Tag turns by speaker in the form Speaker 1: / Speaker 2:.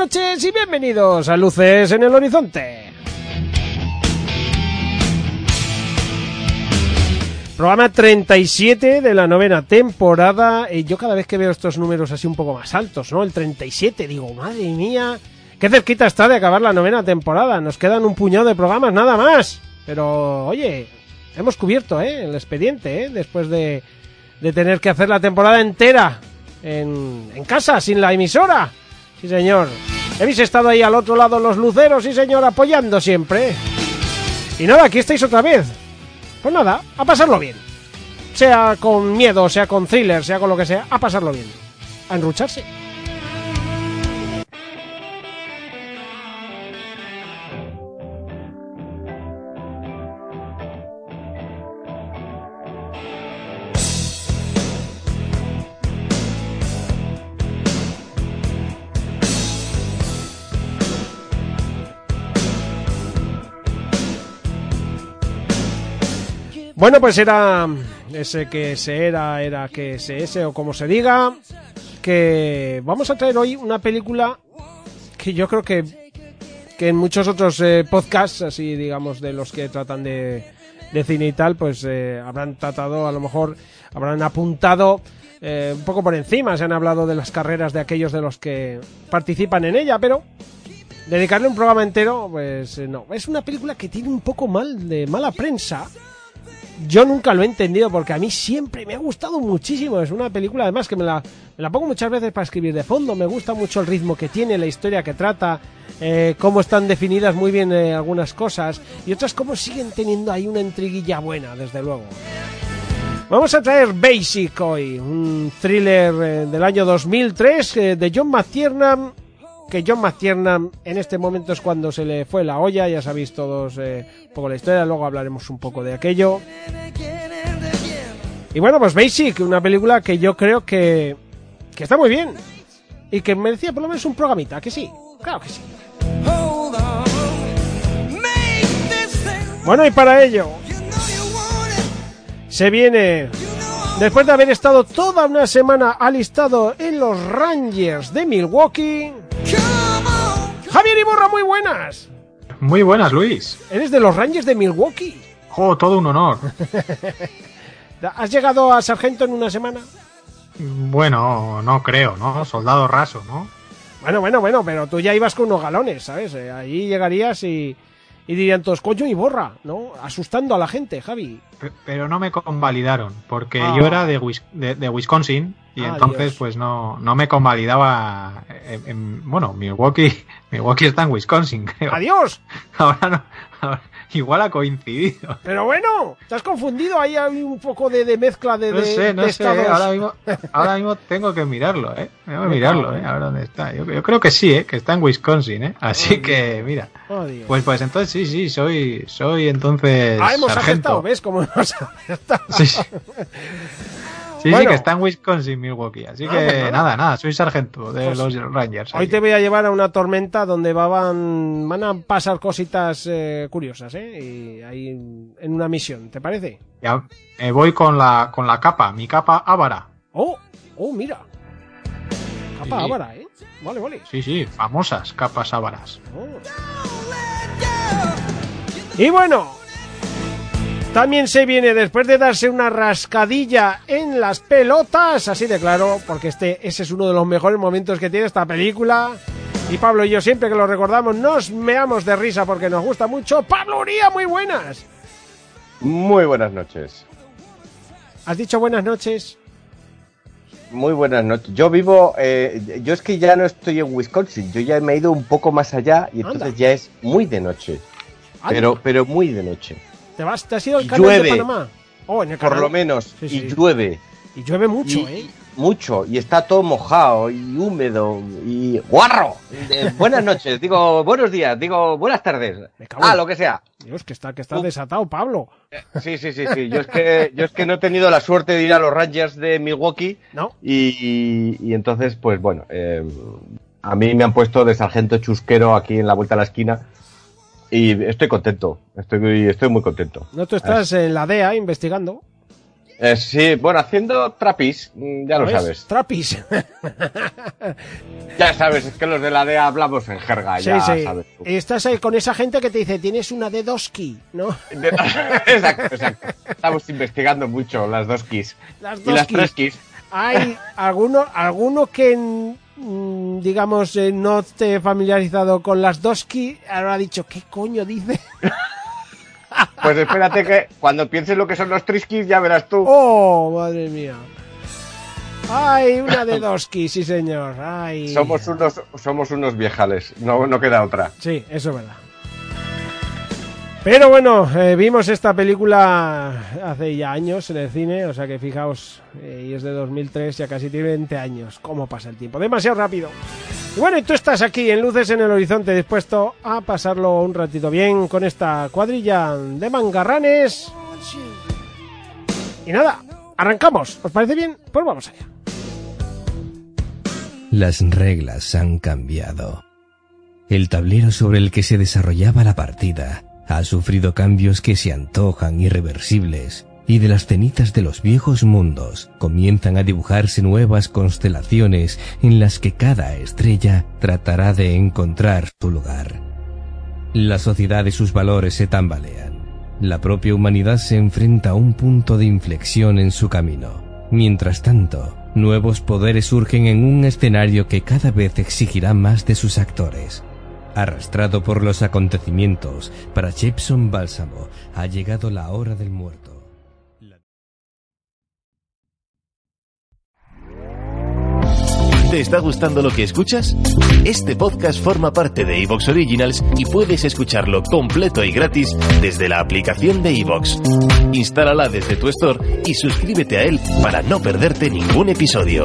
Speaker 1: Noches y bienvenidos a Luces en el Horizonte. Programa 37 de la novena temporada. Y yo cada vez que veo estos números así un poco más altos, ¿no? El 37, digo, madre mía, qué cerquita está de acabar la novena temporada. Nos quedan un puñado de programas, nada más. Pero, oye, hemos cubierto, ¿eh? El expediente, ¿eh? Después de, de tener que hacer la temporada entera en, en casa, sin la emisora. Sí, señor. Habéis estado ahí al otro lado los luceros, sí, señor, apoyando siempre. Y nada, aquí estáis otra vez. Pues nada, a pasarlo bien. Sea con miedo, sea con thriller, sea con lo que sea, a pasarlo bien. A enrucharse. Bueno, pues era ese que se era, era que se ese o como se diga, que vamos a traer hoy una película que yo creo que, que en muchos otros eh, podcasts, así digamos, de los que tratan de, de cine y tal, pues eh, habrán tratado, a lo mejor habrán apuntado eh, un poco por encima, se han hablado de las carreras de aquellos de los que participan en ella, pero dedicarle un programa entero, pues eh, no. Es una película que tiene un poco mal de mala prensa. Yo nunca lo he entendido porque a mí siempre me ha gustado muchísimo. Es una película, además, que me la, me la pongo muchas veces para escribir de fondo. Me gusta mucho el ritmo que tiene, la historia que trata, eh, cómo están definidas muy bien eh, algunas cosas y otras cómo siguen teniendo ahí una intriguilla buena, desde luego. Vamos a traer Basic hoy, un thriller eh, del año 2003 eh, de John McTiernan que John McTiernan en este momento es cuando se le fue la olla, ya sabéis todos eh, un poco la historia, luego hablaremos un poco de aquello. Y bueno, pues Basic, una película que yo creo que, que está muy bien y que merecía por lo menos un programita, que sí, claro que sí. Bueno, y para ello se viene, después de haber estado toda una semana alistado en los Rangers de Milwaukee, Javier Iborra, muy buenas.
Speaker 2: Muy buenas, Luis.
Speaker 1: Eres de los Rangers de Milwaukee.
Speaker 2: Oh, todo un honor.
Speaker 1: ¿Has llegado a sargento en una semana?
Speaker 2: Bueno, no creo, ¿no? Soldado raso, ¿no?
Speaker 1: Bueno, bueno, bueno, pero tú ya ibas con unos galones, ¿sabes? Eh, Ahí llegarías y, y dirían todos, coño y borra, ¿no? Asustando a la gente, Javi.
Speaker 2: Pe- Pero no me convalidaron, porque
Speaker 1: Ah.
Speaker 2: yo era de, Wis- de, de Wisconsin y
Speaker 1: Ah,
Speaker 2: entonces
Speaker 1: Dios.
Speaker 2: pues no, no me convalidaba. En, en- bueno, Milwaukee, Milwaukee está en Wisconsin, creo.
Speaker 1: ¡Adiós!
Speaker 2: Ahora no, ahora- igual ha coincidido.
Speaker 1: Pero bueno, te has confundido, ahí hay un poco de, de mezcla de,
Speaker 2: No
Speaker 1: de-
Speaker 2: sé, no
Speaker 1: de
Speaker 2: sé,
Speaker 1: estados.
Speaker 2: ahora mismo, ahora mismo tengo que mirarlo, ¿eh? Tengo que mirarlo, ¿eh? A ver dónde está. Yo, yo creo que sí, ¿eh? Que está en Wisconsin, ¿eh? Así que, mira.
Speaker 1: Oh.
Speaker 2: Pues, pues entonces sí, sí, soy, soy entonces
Speaker 1: ah, hemos
Speaker 2: sargento.
Speaker 1: ¿ves cómo hemos?
Speaker 2: Sí, sí. Sí, sí, que está en Wisconsin, Milwaukee. Así
Speaker 1: Ah,
Speaker 2: que
Speaker 1: nada.
Speaker 2: nada, soy sargento de
Speaker 1: Pues
Speaker 2: los Rangers.
Speaker 1: Hoy te voy a llevar a una tormenta donde va- van, van a pasar cositas eh, curiosas, ¿eh? Y ahí en una misión, ¿te parece?
Speaker 2: Ya, eh, voy con la, con la capa, mi capa ávara.
Speaker 1: Oh, oh, mira. Capa
Speaker 2: Sí.
Speaker 1: ávara, ¿eh? Vale, vale.
Speaker 2: Sí, sí, famosas capas ávaras.
Speaker 1: Oh. Y bueno, también se viene después de darse una rascadilla en las pelotas, así de claro, porque este ese es uno de los mejores momentos que tiene esta película. Y Pablo y yo siempre que lo recordamos nos meamos de risa porque nos gusta mucho. Pablo Uría, muy buenas.
Speaker 3: Muy buenas noches.
Speaker 1: ¿Has dicho buenas noches?
Speaker 3: Muy buenas noches. Yo vivo, eh, yo es que ya no estoy en Wisconsin, yo ya me he ido un poco más allá y entonces
Speaker 1: Anda.
Speaker 3: ya es muy de noche.
Speaker 1: Anda.
Speaker 3: Pero, pero muy de noche.
Speaker 1: ¿Te, vas, ¿Te has ido al canal de. Panamá? Oh, en el
Speaker 3: Por lo menos.
Speaker 1: Sí,
Speaker 3: y
Speaker 1: sí.
Speaker 3: llueve.
Speaker 1: Y llueve mucho,
Speaker 3: y-
Speaker 1: ¿eh?
Speaker 3: Mucho. Y está todo mojado y húmedo y guarro. Eh, buenas noches, digo buenos días, digo buenas tardes. Ah, lo que sea.
Speaker 1: Dios, que está, que está desatado, Pablo.
Speaker 3: Sí, sí, sí, sí. Yo es que, yo es que no he tenido la suerte de ir a los Rangers de Milwaukee
Speaker 1: ¿No?
Speaker 3: y, y- y entonces, pues bueno, eh, a mí me han puesto de sargento chusquero aquí en la vuelta a la esquina y estoy contento. Estoy, estoy muy contento.
Speaker 1: No, tú estás en la DEA investigando.
Speaker 3: Eh, sí, bueno, haciendo trapis, mm, ya lo sabes.
Speaker 1: Trapis.
Speaker 3: Ya sabes, es que los de la DEA hablamos en jerga,
Speaker 1: sí,
Speaker 3: ya
Speaker 1: sí.
Speaker 3: sabes. tú.
Speaker 1: Y estás ahí con esa gente que te dice, tienes una de Doski, ¿no?
Speaker 3: De- exacto, exacto. Estamos investigando mucho las dos keys.
Speaker 1: Las
Speaker 3: Y
Speaker 1: dos
Speaker 3: las
Speaker 1: keys.
Speaker 3: tres keys.
Speaker 1: Hay alguno, alguno que, digamos, eh, no esté familiarizado con las Doski, ahora ha dicho, ¿qué coño dice?
Speaker 3: Pues espérate que cuando pienses lo que son los triskis ya verás tú.
Speaker 1: ¡Oh, madre mía! ¡Ay, una de Doski, sí señor! ¡Ay!
Speaker 3: Somos unos, somos unos viejales, no, no queda otra.
Speaker 1: Sí, eso es verdad. Pero bueno, eh, vimos esta película hace ya años en el cine, o sea que fijaos, eh, y es de 2003, ya casi tiene 20 años. ¿Cómo pasa el tiempo? Demasiado rápido. Y bueno, y tú estás aquí en Luces en el Horizonte, dispuesto a pasarlo un ratito bien con esta cuadrilla de mangarranes. Y nada, arrancamos. ¿Os parece bien? Pues vamos allá.
Speaker 4: Las reglas han cambiado. El tablero sobre el que se desarrollaba la partida ha sufrido cambios que se antojan irreversibles y de las cenizas de los viejos mundos comienzan a dibujarse nuevas constelaciones en las que cada estrella tratará de encontrar su lugar. La sociedad y sus valores se tambalean. La propia humanidad se enfrenta a un punto de inflexión en su camino. Mientras tanto, nuevos poderes surgen en un escenario que cada vez exigirá más de sus actores. Arrastrado por los acontecimientos, para Jepson Bálsamo ha llegado la hora del muerto.
Speaker 5: ¿Te está gustando lo que escuchas? Este podcast forma parte de Evox Originals y puedes escucharlo completo y gratis desde la aplicación de Evox. Instálala desde tu store y suscríbete a él para no perderte ningún episodio.